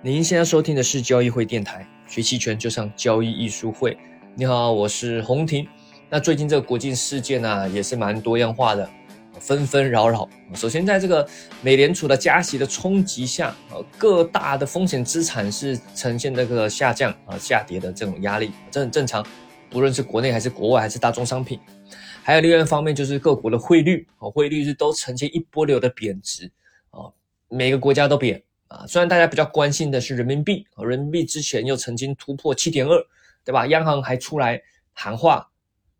您现在收听的是交易会电台，学期权就上交易艺术会。你好，我是洪婷。那最近这个国际事件呢，也是蛮多样化的，纷纷扰扰。首先，在这个美联储的加息的冲击下，呃，各大的风险资产是呈现这个下降啊、下跌的这种压力，这很正常。不论是国内还是国外，还是大宗商品，还有另外一方面就是各国的汇率，啊，汇率是都呈现一波流的贬值，啊，每个国家都贬。啊，虽然大家比较关心的是人民币，人民币之前又曾经突破七点二，对吧？央行还出来喊话，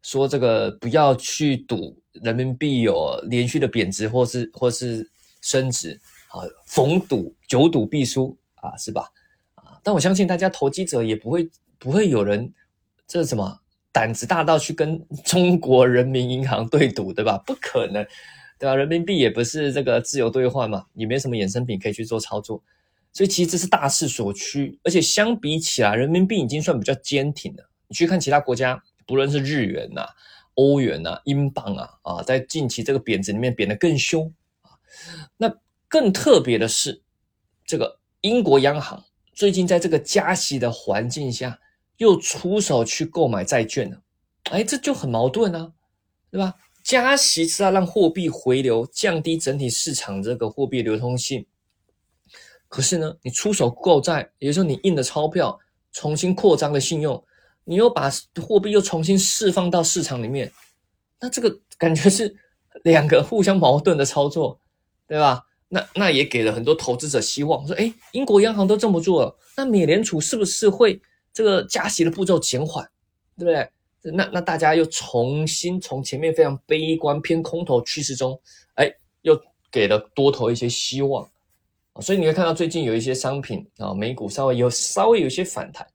说这个不要去赌人民币有连续的贬值或是或是升值，啊，逢赌久赌必输啊，是吧？啊，但我相信大家投机者也不会不会有人这什么胆子大到去跟中国人民银行对赌，对吧？不可能。对吧？人民币也不是这个自由兑换嘛，也没什么衍生品可以去做操作，所以其实这是大势所趋。而且相比起来，人民币已经算比较坚挺了。你去看其他国家，不论是日元呐、欧元呐、英镑啊，啊，在近期这个贬值里面贬得更凶啊。那更特别的是，这个英国央行最近在这个加息的环境下，又出手去购买债券了。哎，这就很矛盾啊，对吧？加息是要让货币回流，降低整体市场这个货币流通性。可是呢，你出手购债，也就是说你印的钞票，重新扩张的信用，你又把货币又重新释放到市场里面，那这个感觉是两个互相矛盾的操作，对吧？那那也给了很多投资者希望，说，哎，英国央行都这么做了，那美联储是不是会这个加息的步骤减缓，对不对？那那大家又重新从前面非常悲观偏空头趋势中，哎，又给了多头一些希望，所以你会看到最近有一些商品啊，美股稍微有稍微有一些反弹，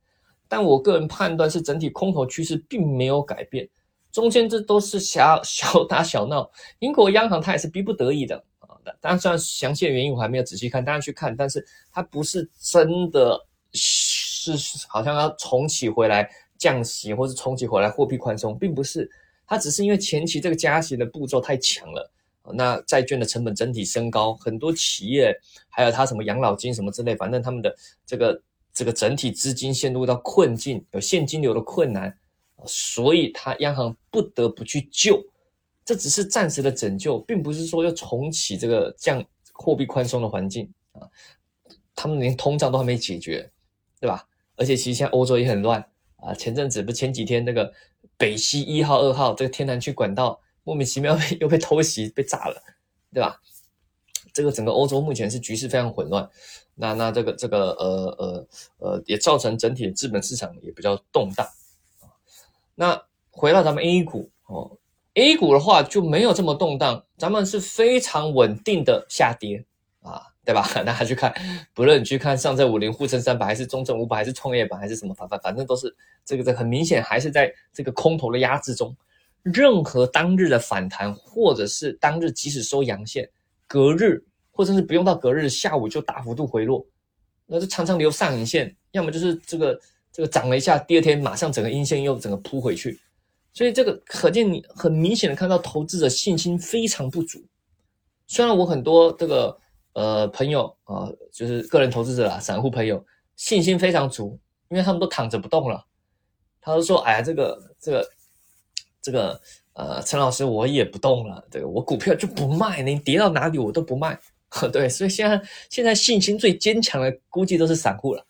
但我个人判断是整体空头趋势并没有改变，中间这都是小小打小闹，英国央行它也是逼不得已的啊，当然虽然详细的原因我还没有仔细看，大家去看，但是它不是真的是好像要重启回来。降息或是重启回来货币宽松，并不是，它只是因为前期这个加息的步骤太强了，那债券的成本整体升高，很多企业还有它什么养老金什么之类，反正他们的这个这个整体资金陷入到困境，有现金流的困难，所以它央行不得不去救，这只是暂时的拯救，并不是说要重启这个降货币宽松的环境啊，他们连通胀都还没解决，对吧？而且其实现在欧洲也很乱。啊，前阵子不前几天那个北溪一号、二号这个天然气管道莫名其妙被又被偷袭被炸了，对吧？这个整个欧洲目前是局势非常混乱，那那这个这个呃呃呃也造成整体的资本市场也比较动荡。那回到咱们 A 股哦，A 股的话就没有这么动荡，咱们是非常稳定的下跌啊。对吧？大家去看，不论你去看上证五零、沪深三百，还是中证五百，还是创业板，还是什么，反反反正都是这个这很明显，还是在这个空头的压制中。任何当日的反弹，或者是当日即使收阳线，隔日或者是不用到隔日下午就大幅度回落，那就常常留上影线，要么就是这个这个涨了一下，第二天马上整个阴线又整个扑回去。所以这个可见你很明显的看到投资者信心非常不足。虽然我很多这个。呃，朋友啊，就是个人投资者啦，散户朋友信心非常足，因为他们都躺着不动了。他都说：“哎呀，这个、这个、这个，呃，陈老师，我也不动了，对我股票就不卖，你跌到哪里我都不卖。”对，所以现在现在信心最坚强的估计都是散户了。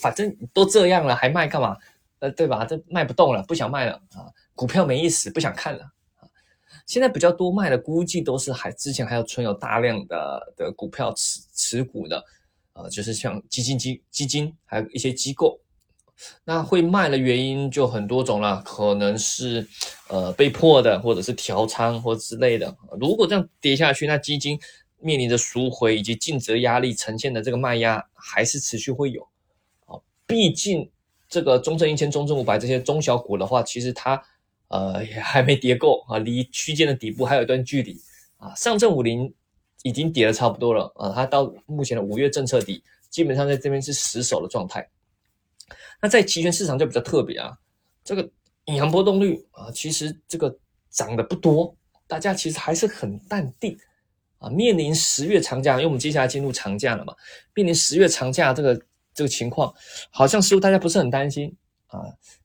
反正都这样了，还卖干嘛？呃，对吧？这卖不动了，不想卖了啊，股票没意思，不想看了。现在比较多卖的，估计都是还之前还有存有大量的的股票持持股的，呃，就是像基金基基金，还有一些机构，那会卖的原因就很多种了，可能是呃被迫的，或者是调仓或之类的。如果这样跌下去，那基金面临着赎回以及净值压力呈现的这个卖压，还是持续会有。啊，毕竟这个中证一千、中证五百这些中小股的话，其实它。呃，也还没跌够啊，离区间的底部还有一段距离啊。上证五零已经跌了差不多了啊，它到目前的五月政策底，基本上在这边是死守的状态。那在期权市场就比较特别啊，这个隐含波动率啊，其实这个涨的不多，大家其实还是很淡定啊。面临十月长假，因为我们接下来进入长假了嘛，面临十月长假这个这个情况，好像似乎大家不是很担心啊。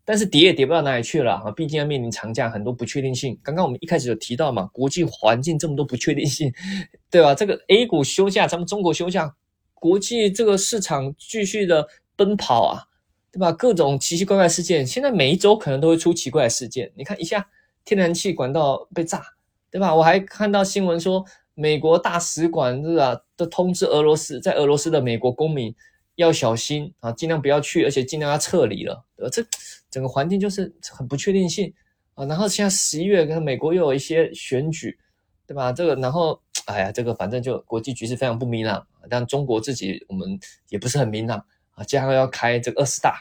但是跌也跌不到哪里去了啊，毕竟要面临长假，很多不确定性。刚刚我们一开始有提到嘛，国际环境这么多不确定性，对吧？这个 A 股休假，咱们中国休假，国际这个市场继续的奔跑啊，对吧？各种奇奇怪怪事件，现在每一周可能都会出奇怪的事件。你看一下天然气管道被炸，对吧？我还看到新闻说，美国大使馆是吧，都通知俄罗斯，在俄罗斯的美国公民。要小心啊，尽量不要去，而且尽量要撤离了。呃，这整个环境就是很不确定性啊。然后现在十一月跟美国又有一些选举，对吧？这个然后哎呀，这个反正就国际局势非常不明朗。但中国自己我们也不是很明朗啊，接下来要开这个二十大，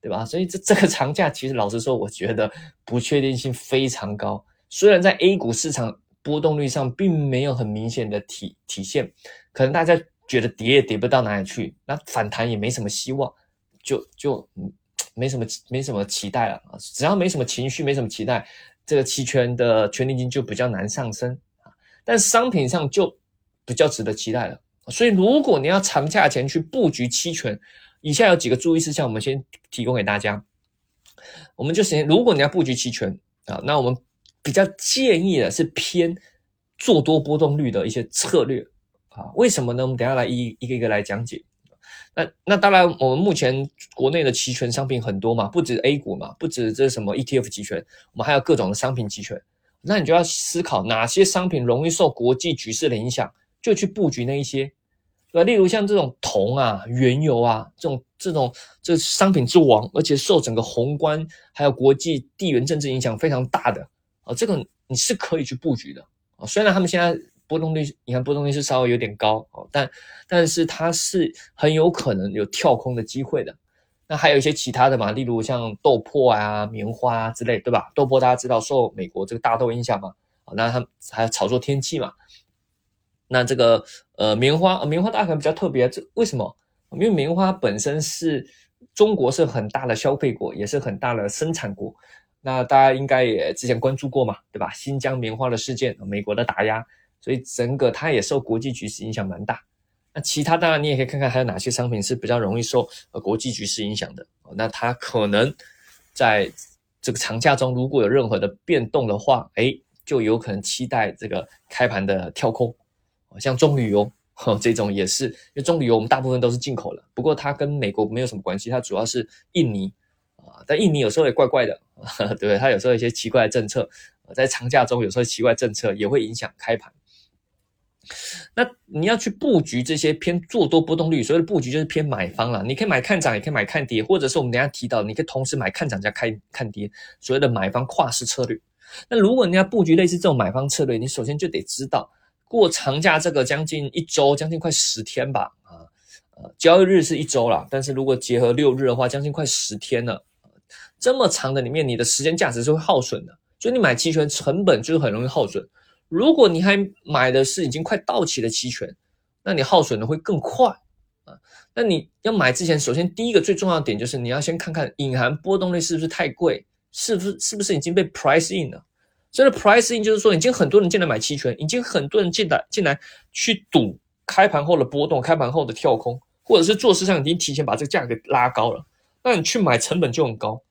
对吧？所以这这个长假其实老实说，我觉得不确定性非常高。虽然在 A 股市场波动率上并没有很明显的体体现，可能大家。觉得跌也跌不到哪里去，那反弹也没什么希望，就就没什么没什么期待了啊！只要没什么情绪，没什么期待，这个期权的权利金就比较难上升啊。但商品上就比较值得期待了。所以如果你要长价钱去布局期权，以下有几个注意事项，我们先提供给大家。我们就先，如果你要布局期权啊，那我们比较建议的是偏做多波动率的一些策略。啊，为什么呢？我们等下来一一个一个来讲解。那那当然，我们目前国内的期权商品很多嘛，不止 A 股嘛，不止这什么 ETF 期权，我们还有各种的商品期权。那你就要思考哪些商品容易受国际局势的影响，就去布局那一些，对吧？例如像这种铜啊、原油啊这种这种这商品之王，而且受整个宏观还有国际地缘政治影响非常大的啊，这个你是可以去布局的啊。虽然他们现在。波动率，你看波动率是稍微有点高哦，但但是它是很有可能有跳空的机会的。那还有一些其他的嘛，例如像豆粕啊、棉花啊之类，对吧？豆粕大家知道受美国这个大豆影响嘛，那它还有炒作天气嘛。那这个呃棉花，棉花大家可能比较特别，这为什么？因为棉花本身是中国是很大的消费国，也是很大的生产国。那大家应该也之前关注过嘛，对吧？新疆棉花的事件，美国的打压。所以整个它也受国际局势影响蛮大。那其他当然你也可以看看还有哪些商品是比较容易受呃国际局势影响的。那它可能在这个长假中如果有任何的变动的话，哎，就有可能期待这个开盘的跳空。像中旅游这种也是，因为中旅游我们大部分都是进口的，不过它跟美国没有什么关系，它主要是印尼啊。但印尼有时候也怪怪的，对 不对？它有时候一些奇怪的政策，在长假中有时候奇怪政策也会影响开盘。那你要去布局这些偏做多波动率，所谓的布局就是偏买方了。你可以买看涨，也可以买看跌，或者是我们等下提到，你可以同时买看涨加看看跌，所谓的买方跨式策略。那如果你要布局类似这种买方策略，你首先就得知道过长假这个将近一周，将近快十天吧，啊，呃，交易日是一周了，但是如果结合六日的话，将近快十天了，这么长的里面，你的时间价值是会耗损的，所以你买期权成本就是很容易耗损。如果你还买的是已经快到期的期权，那你耗损的会更快啊。那你要买之前，首先第一个最重要的点就是你要先看看隐含波动率是不是太贵，是不是是不是已经被 price in 了。所以 price in 就是说已经很多人进来买期权，已经很多人进来进来去赌开盘后的波动，开盘后的跳空，或者是做市场已经提前把这个价格拉高了，那你去买成本就很高，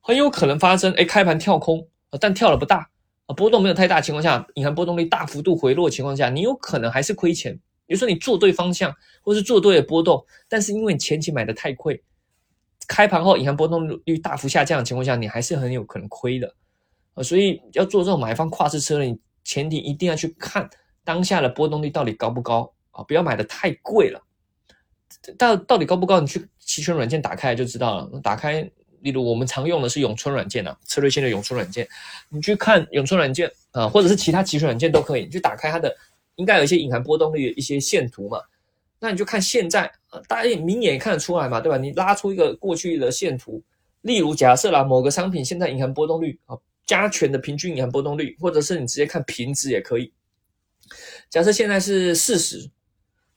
很有可能发生哎开盘跳空但跳了不大。波动没有太大情况下，隐含波动率大幅度回落情况下，你有可能还是亏钱。比如说你做对方向，或是做对的波动，但是因为你前期买的太贵，开盘后隐含波动率大幅下降的情况下，你还是很有可能亏的。啊，所以要做这种买方跨式车你前提一定要去看当下的波动率到底高不高啊，不要买的太贵了。到到底高不高？你去期权软件打开就知道了。打开。例如我们常用的是永春软件啊，策略性的永春软件，你去看永春软件啊，或者是其他期权软件都可以，你去打开它的，应该有一些隐含波动率的一些线图嘛，那你就看现在啊，大家也明眼看得出来嘛，对吧？你拉出一个过去的线图，例如假设啦，某个商品现在隐含波动率啊，加权的平均隐含波动率，或者是你直接看平值也可以，假设现在是四十，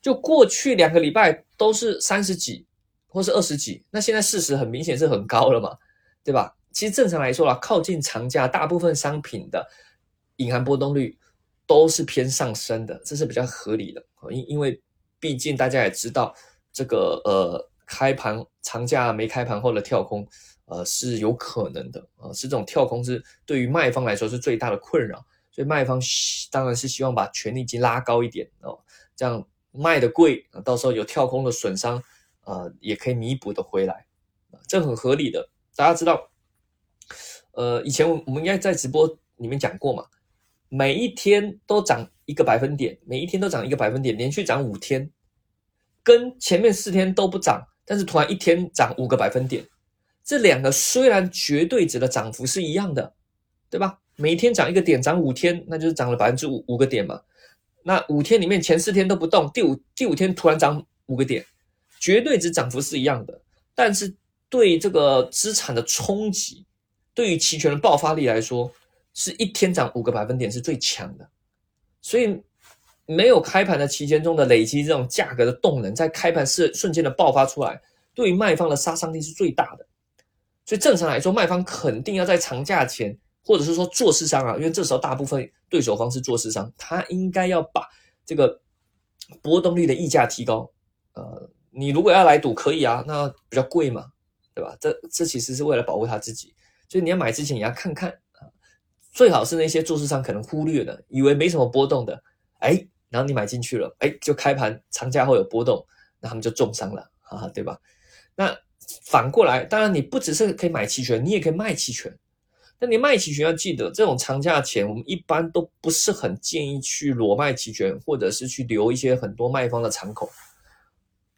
就过去两个礼拜都是三十几。或是二十几，那现在事实很明显是很高了嘛，对吧？其实正常来说啦，靠近长假，大部分商品的隐含波动率都是偏上升的，这是比较合理的因因为毕竟大家也知道，这个呃开盘长假没开盘后的跳空，呃是有可能的啊，是这种跳空是对于卖方来说是最大的困扰，所以卖方当然是希望把权利金拉高一点哦，这样卖的贵，到时候有跳空的损伤，呃也可以弥补的回来，这很合理的。大家知道，呃以前我们应该在直播里面讲过嘛，每一天都涨一个百分点，每一天都涨一个百分点，连续涨五天。跟前面四天都不涨，但是突然一天涨五个百分点，这两个虽然绝对值的涨幅是一样的，对吧？每天涨一个点，涨五天，那就是涨了百分之五五个点嘛。那五天里面前四天都不动，第五第五天突然涨五个点，绝对值涨幅是一样的，但是对这个资产的冲击，对于期权的爆发力来说，是一天涨五个百分点是最强的，所以。没有开盘的期间中的累积，这种价格的动能在开盘是瞬间的爆发出来，对于卖方的杀伤力是最大的。所以正常来说，卖方肯定要在长假前，或者是说做市商啊，因为这时候大部分对手方是做市商，他应该要把这个波动率的溢价提高。呃，你如果要来赌，可以啊，那比较贵嘛，对吧？这这其实是为了保护他自己，所以你要买之前也要看看啊，最好是那些做市商可能忽略的，以为没什么波动的，哎。然后你买进去了，哎，就开盘长假后有波动，那他们就重伤了，哈哈，对吧？那反过来，当然你不只是可以买期权，你也可以卖期权。那你卖期权要记得，这种长假前，我们一般都不是很建议去裸卖期权，或者是去留一些很多卖方的敞口。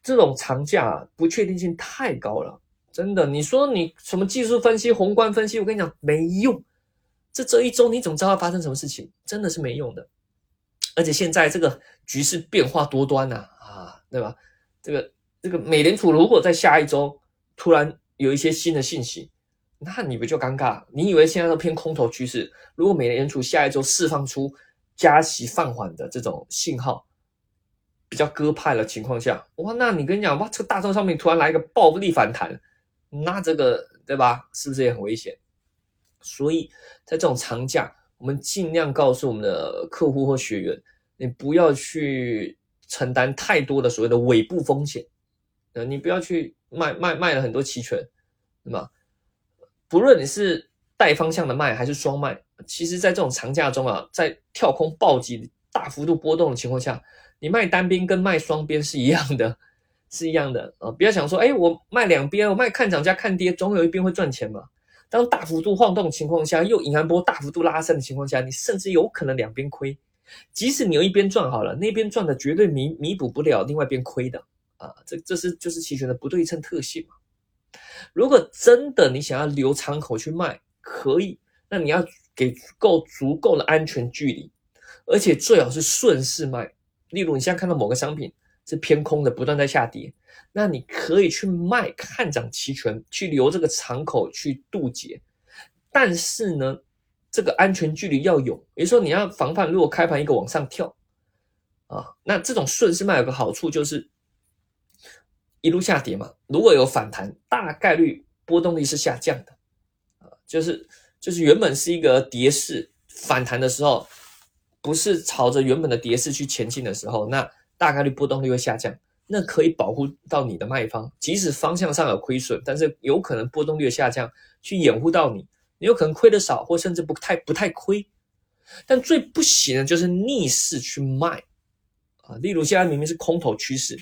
这种长假不确定性太高了，真的。你说你什么技术分析、宏观分析，我跟你讲没用。这这一周你怎么知道发生什么事情？真的是没用的。而且现在这个局势变化多端呐，啊，对吧？这个这个美联储如果在下一周突然有一些新的信息，那你不就尴尬？你以为现在都偏空头趋势，如果美联储下一周释放出加息放缓的这种信号，比较鸽派的情况下，哇，那你跟你讲，哇，这个大众上面突然来一个暴力反弹，那这个对吧？是不是也很危险？所以在这种长假。我们尽量告诉我们的客户或学员，你不要去承担太多的所谓的尾部风险，呃，你不要去卖卖卖了很多期权，对吗？不论你是带方向的卖还是双卖，其实在这种长假中啊，在跳空暴击、大幅度波动的情况下，你卖单边跟卖双边是一样的，是一样的啊！不要想说，哎，我卖两边，我卖看涨加看跌，总有一边会赚钱嘛。当大幅度晃动情况下，又隐含波大幅度拉升的情况下，你甚至有可能两边亏。即使你有一边赚好了，那边赚的绝对弥弥补不了另外一边亏的啊！这这是就是期权的不对称特性嘛。如果真的你想要留敞口去卖，可以，那你要给够足够的安全距离，而且最好是顺势卖。例如你现在看到某个商品是偏空的，不断在下跌。那你可以去卖看涨期权，去留这个敞口去渡劫，但是呢，这个安全距离要有，也就是说你要防范，如果开盘一个往上跳，啊，那这种顺势卖有个好处就是一路下跌嘛，如果有反弹，大概率波动力是下降的，啊，就是就是原本是一个跌势反弹的时候，不是朝着原本的跌势去前进的时候，那大概率波动率会下降。那可以保护到你的卖方，即使方向上有亏损，但是有可能波动率下降，去掩护到你，你有可能亏的少，或甚至不太不太亏。但最不行的就是逆势去卖啊，例如现在明明是空头趋势，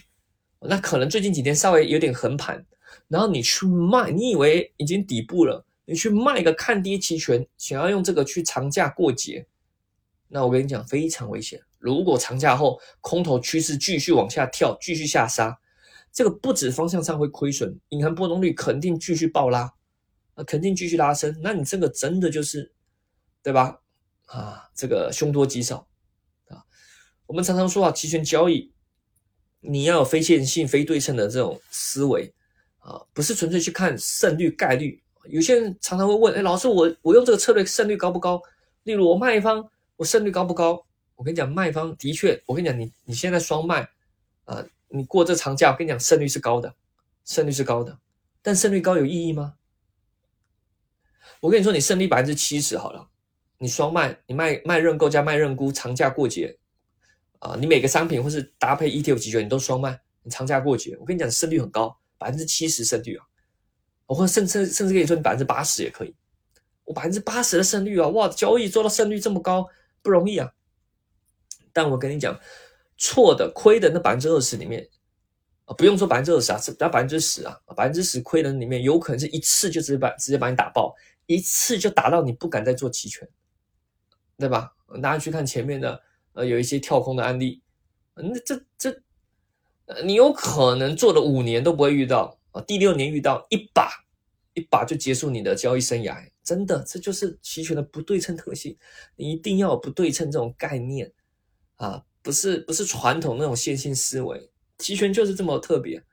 那可能最近几天稍微有点横盘，然后你去卖，你以为已经底部了，你去卖个看跌期权，想要用这个去长假过节，那我跟你讲非常危险。如果长假后空头趋势继续往下跳，继续下杀，这个不止方向上会亏损，隐含波动率肯定继续暴拉，啊，肯定继续拉升。那你这个真的就是，对吧？啊，这个凶多吉少啊。我们常常说啊，期权交易你要有非线性、非对称的这种思维啊，不是纯粹去看胜率概率。有些人常常会问，哎，老师，我我用这个策略胜率高不高？例如我卖方，我胜率高不高？我跟你讲，卖方的确，我跟你讲，你你现在双卖，啊，你过这长假，我跟你讲，胜率是高的，胜率是高的，但胜率高有意义吗？我跟你说，你胜率百分之七十好了，你双卖，你卖卖认购加卖认沽，长假过节，啊，你每个商品或是搭配 ETF 期权，你都双卖，你长假过节，我跟你讲，胜率很高，百分之七十胜率啊，我或甚甚甚至可以说你百分之八十也可以。我百分之八十的胜率啊，哇，交易做到胜率这么高不容易啊。但我跟你讲，错的亏的那百分之二十里面啊，不用说百分之二十啊，只要百分之十啊，百分之十亏的里面，有可能是一次就直接把直接把你打爆，一次就打到你不敢再做期权，对吧？大家去看前面的呃有一些跳空的案例，那这这你有可能做了五年都不会遇到啊，第六年遇到一把一把就结束你的交易生涯。真的，这就是期权的不对称特性。你一定要有不对称这种概念啊，不是不是传统那种线性思维。期权就是这么特别，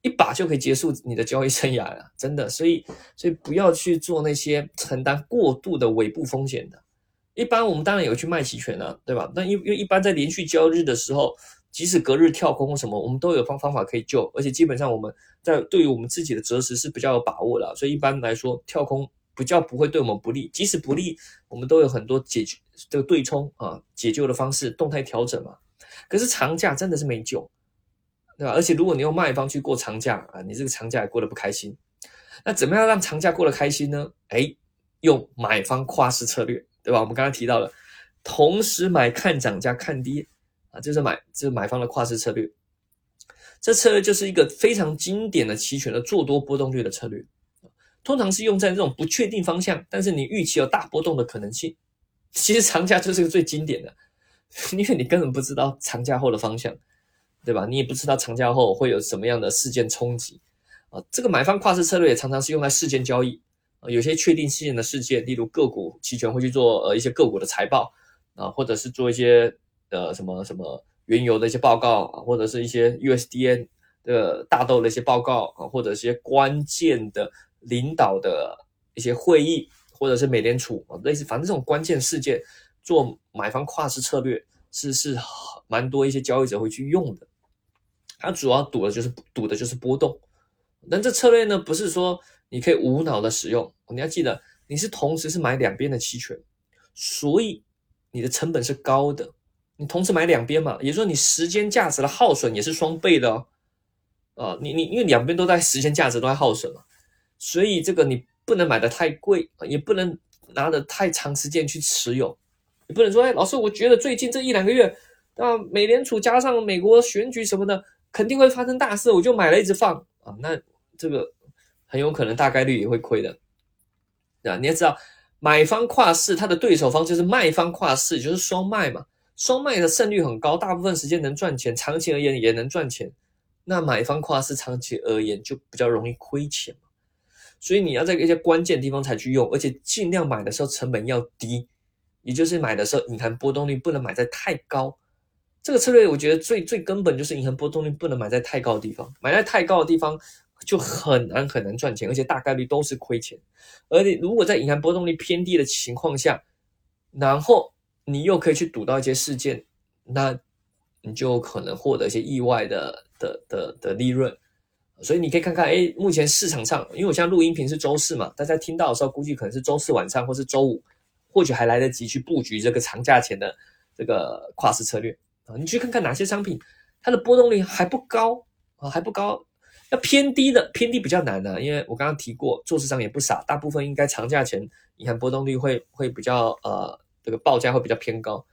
一把就可以结束你的交易生涯了。真的，所以所以不要去做那些承担过度的尾部风险的。一般我们当然有去卖期权啊，对吧？那因因为一般在连续交易日的时候，即使隔日跳空什么，我们都有方方法可以救。而且基本上我们在对于我们自己的择时是比较有把握的，所以一般来说跳空。比较不会对我们不利，即使不利，我们都有很多解决这个对冲啊解救的方式，动态调整嘛。可是长假真的是没救，对吧？而且如果你用卖方去过长假啊，你这个长假也过得不开心。那怎么样让长假过得开心呢？哎，用买方跨市策略，对吧？我们刚刚提到了，同时买看涨加看跌啊，这是买这是买方的跨市策略。这策略就是一个非常经典的期权的做多波动率的策略。通常是用在这种不确定方向，但是你预期有大波动的可能性。其实长假就是个最经典的，因为你根本不知道长假后的方向，对吧？你也不知道长假后会有什么样的事件冲击啊。这个买方跨市策略也常常是用在事件交易啊，有些确定性的事件，例如个股期权会去做呃一些个股的财报啊，或者是做一些呃什么什么原油的一些报告啊，或者是一些 USDN 的大豆的一些报告啊，或者一些关键的。领导的一些会议，或者是美联储啊，类似，反正这种关键事件，做买方跨市策略是是蛮多一些交易者会去用的。它主要赌的就是赌的就是波动。但这策略呢，不是说你可以无脑的使用，你要记得你是同时是买两边的期权，所以你的成本是高的。你同时买两边嘛，也就是说你时间价值的耗损也是双倍的哦。啊，你你因为两边都在时间价值都在耗损嘛。所以这个你不能买的太贵，也不能拿的太长时间去持有，你不能说，哎，老师，我觉得最近这一两个月，啊，美联储加上美国选举什么的，肯定会发生大事，我就买了一直放啊，那这个很有可能大概率也会亏的，对吧？你要知道，买方跨市，它的对手方就是卖方跨市，就是双卖嘛，双卖的胜率很高，大部分时间能赚钱，长期而言也能赚钱，那买方跨市长期而言就比较容易亏钱。所以你要在一些关键地方才去用，而且尽量买的时候成本要低，也就是买的时候隐含波动率不能买在太高。这个策略我觉得最最根本就是隐含波动率不能买在太高的地方，买在太高的地方就很难很难赚钱，而且大概率都是亏钱。而且如果在隐含波动率偏低的情况下，然后你又可以去赌到一些事件，那你就可能获得一些意外的的的的利润。所以你可以看看，哎，目前市场上，因为我现在录音频是周四嘛，大家听到的时候估计可能是周四晚上或是周五，或许还来得及去布局这个长假前的这个跨市策略啊。你去看看哪些商品，它的波动率还不高啊，还不高，要偏低的，偏低比较难的，因为我刚刚提过，做市场也不傻，大部分应该长假前你看波动率会会比较呃，这个报价会比较偏高，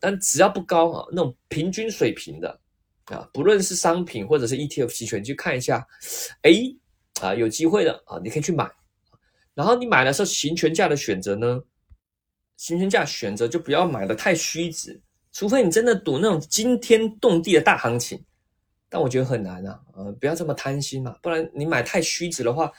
但只要不高啊，那种平均水平的。啊，不论是商品或者是 ETF 期权，去看一下，哎，啊，有机会的啊，你可以去买。然后你买的时候，行权价的选择呢，行权价选择就不要买的太虚值，除非你真的赌那种惊天动地的大行情，但我觉得很难啊，呃，不要这么贪心嘛，不然你买太虚值的话，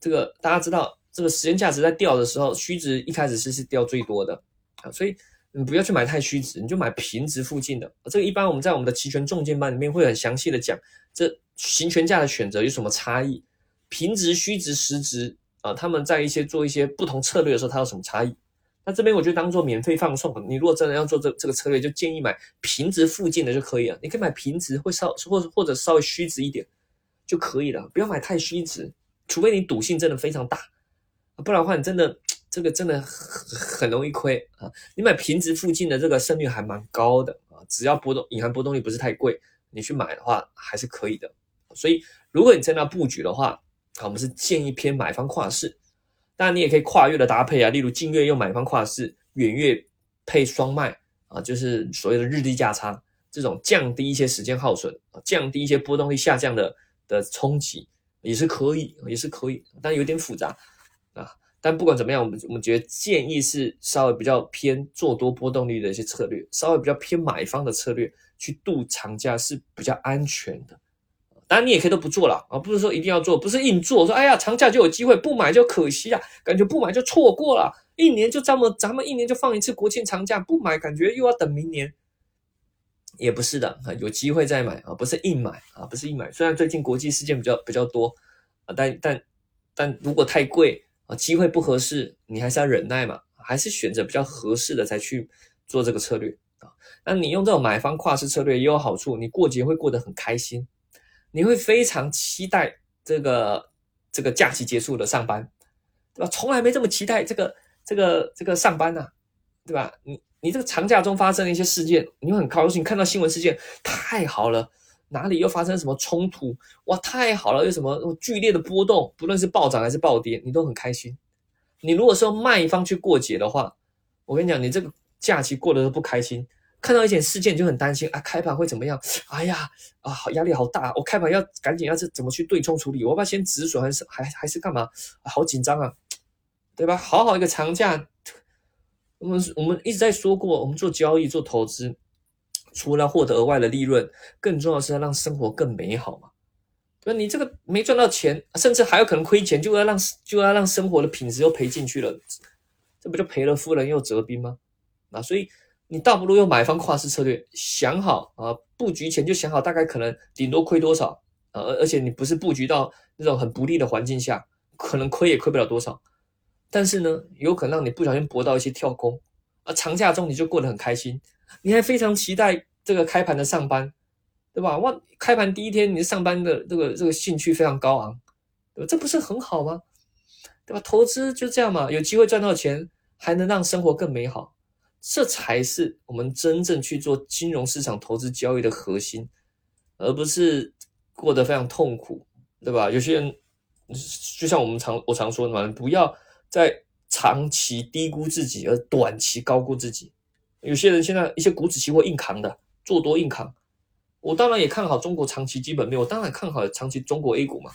这个大家知道，这个时间价值在掉的时候，虚值一开始是是掉最多的啊，所以。你不要去买太虚值，你就买平值附近的。这个一般我们在我们的期权重建班里面会很详细的讲，这行权价的选择有什么差异，平值、虚值、实值啊，他们在一些做一些不同策略的时候，它有什么差异？那这边我就当做免费放送。你如果真的要做这这个策略，就建议买平值附近的就可以了。你可以买平值，会稍或或者稍微虚值一点就可以了，不要买太虚值，除非你赌性真的非常大，不然的话你真的。这个真的很很容易亏啊！你买平值附近的这个胜率还蛮高的啊，只要波动隐含波动率不是太贵，你去买的话还是可以的。所以如果你在那布局的话，啊，我们是建议偏买方跨市，当然你也可以跨越的搭配啊，例如近月用买方跨市，远月配双卖啊，就是所谓的日历价差，这种降低一些时间耗损，降低一些波动率下降的的冲击也是可以，也是可以，但有点复杂。但不管怎么样，我们我们觉得建议是稍微比较偏做多波动率的一些策略，稍微比较偏买方的策略去度长假是比较安全的。当然你也可以都不做了啊，不是说一定要做，不是硬做，说哎呀长假就有机会，不买就可惜啊，感觉不买就错过了，一年就这么咱们一年就放一次国庆长假，不买感觉又要等明年，也不是的啊，有机会再买啊，不是硬买啊，不是硬买。虽然最近国际事件比较比较多啊，但但但如果太贵。啊，机会不合适，你还是要忍耐嘛，还是选择比较合适的才去做这个策略啊。那你用这种买方跨市策略也有好处，你过节会过得很开心，你会非常期待这个这个假期结束的上班，对吧？从来没这么期待这个这个这个上班呐，对吧？你你这个长假中发生的一些事件，你会很高兴，看到新闻事件太好了。哪里又发生什么冲突？哇，太好了！有什么剧烈的波动，不论是暴涨还是暴跌，你都很开心。你如果说卖方去过节的话，我跟你讲，你这个假期过得都不开心。看到一件事件就很担心啊，开盘会怎么样？哎呀，啊，好压力好大！我开盘要赶紧要是怎么去对冲处理？我要不要先止损还是还还是干嘛？好紧张啊，对吧？好好一个长假，我们我们一直在说过，我们做交易做投资。除了获得额外的利润，更重要的是要让生活更美好嘛？对吧？你这个没赚到钱，甚至还有可能亏钱，就要让就要让生活的品质又赔进去了，这不就赔了夫人又折兵吗？啊，所以你倒不如用买方跨市策略，想好啊，布局前就想好大概可能顶多亏多少啊，而而且你不是布局到那种很不利的环境下，可能亏也亏不了多少，但是呢，有可能让你不小心博到一些跳空啊，长假中你就过得很开心。你还非常期待这个开盘的上班，对吧？哇，开盘第一天你上班的这个这个兴趣非常高昂，对吧？这不是很好吗？对吧？投资就这样嘛，有机会赚到钱，还能让生活更美好，这才是我们真正去做金融市场投资交易的核心，而不是过得非常痛苦，对吧？有些人就像我们常我常说的嘛，不要在长期低估自己，而短期高估自己。有些人现在一些股指期货硬扛的做多硬扛，我当然也看好中国长期基本面，我当然看好长期中国 A 股嘛。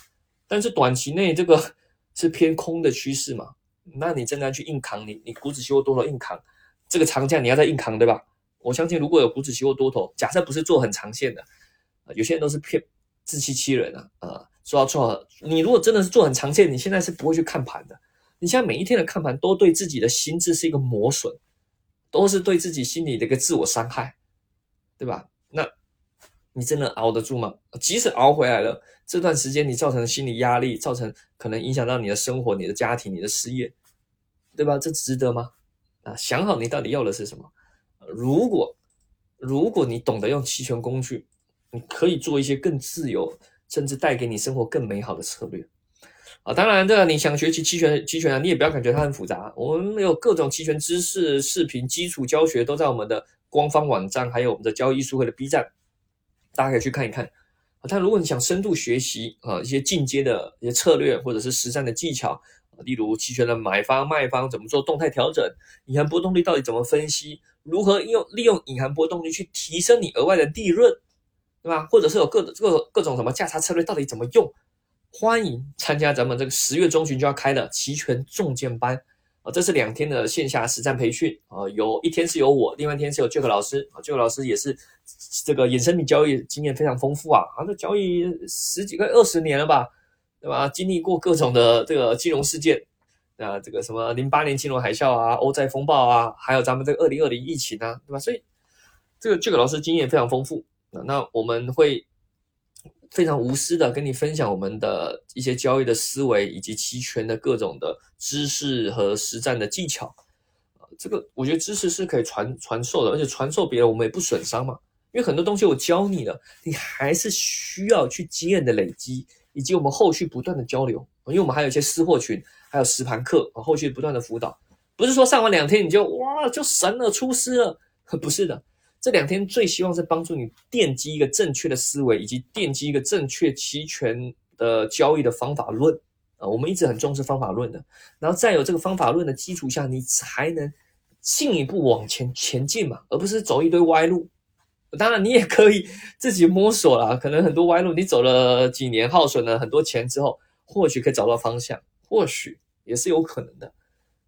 但是短期内这个是偏空的趋势嘛？那你真的要去硬扛，你你股指期货多头硬扛，这个长假你要再硬扛对吧？我相信如果有股指期货多头，假设不是做很长线的，有些人都是骗自欺欺人啊啊！说到做，你如果真的是做很长线，你现在是不会去看盘的。你现在每一天的看盘都对自己的心智是一个磨损。都是对自己心理的一个自我伤害，对吧？那你真的熬得住吗？即使熬回来了，这段时间你造成的心理压力，造成可能影响到你的生活、你的家庭、你的事业，对吧？这值得吗？啊，想好你到底要的是什么。如果如果你懂得用期权工具，你可以做一些更自由，甚至带给你生活更美好的策略。啊，当然，这个你想学习期权，期权啊，你也不要感觉它很复杂。我们有各种期权知识、视频、基础教学都在我们的官方网站，还有我们的交易书会的 B 站，大家可以去看一看。啊，但如果你想深度学习啊，一些进阶的一些策略或者是实战的技巧啊，例如期权的买方、卖方怎么做动态调整，隐含波动率到底怎么分析，如何用利用隐含波动率去提升你额外的利润，对吧？或者是有各各各种什么价差策略到底怎么用？欢迎参加咱们这个十月中旬就要开的期权重剑班啊！这是两天的线下实战培训啊，有一天是由我，另外一天是有 Jack 老师啊。Jack 老师也是这个衍生品交易经验非常丰富啊，啊，这交易十几个二十年了吧，对吧？经历过各种的这个金融事件啊，这个什么零八年金融海啸啊、欧债风暴啊，还有咱们这个二零二零疫情啊，对吧？所以这个 Jack 老师经验非常丰富啊，那我们会。非常无私的跟你分享我们的一些交易的思维，以及期权的各种的知识和实战的技巧。这个我觉得知识是可以传传授的，而且传授别人我们也不损伤嘛。因为很多东西我教你了，你还是需要去经验的累积，以及我们后续不断的交流。因为我们还有一些私货群，还有实盘课，后续不断的辅导，不是说上完两天你就哇就神了出师了，不是的。这两天最希望是帮助你奠基一个正确的思维，以及奠基一个正确期权的交易的方法论啊。我们一直很重视方法论的，然后再有这个方法论的基础下，你才能进一步往前前进嘛，而不是走一堆歪路。当然，你也可以自己摸索啦，可能很多歪路，你走了几年，耗损了很多钱之后，或许可以找到方向，或许也是有可能的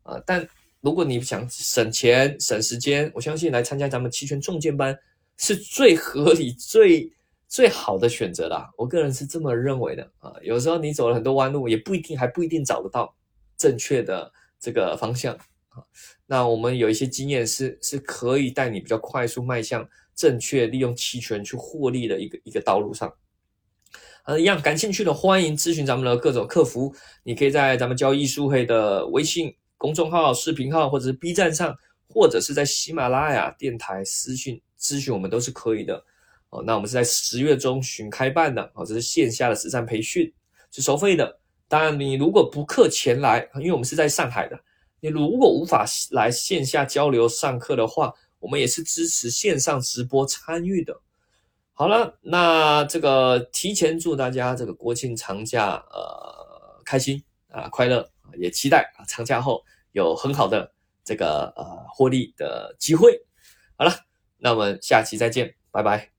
啊。但如果你想省钱省时间，我相信来参加咱们期权重建班是最合理、最最好的选择啦。我个人是这么认为的啊。有时候你走了很多弯路，也不一定还不一定找得到正确的这个方向啊。那我们有一些经验是是可以带你比较快速迈向。正确利用期权去获利的一个一个道路上，呃，一样感兴趣的欢迎咨询咱们的各种客服，你可以在咱们交易书会的微信公众号、视频号，或者是 B 站上，或者是在喜马拉雅电台私讯咨询我们都是可以的。哦，那我们是在十月中旬开办的，哦，这是线下的实战培训，是收费的。当然，你如果不客前来，因为我们是在上海的，你如果无法来线下交流上课的话。我们也是支持线上直播参与的。好了，那这个提前祝大家这个国庆长假呃开心啊快乐，也期待啊长假后有很好的这个呃获利的机会。好了，那我们下期再见，拜拜。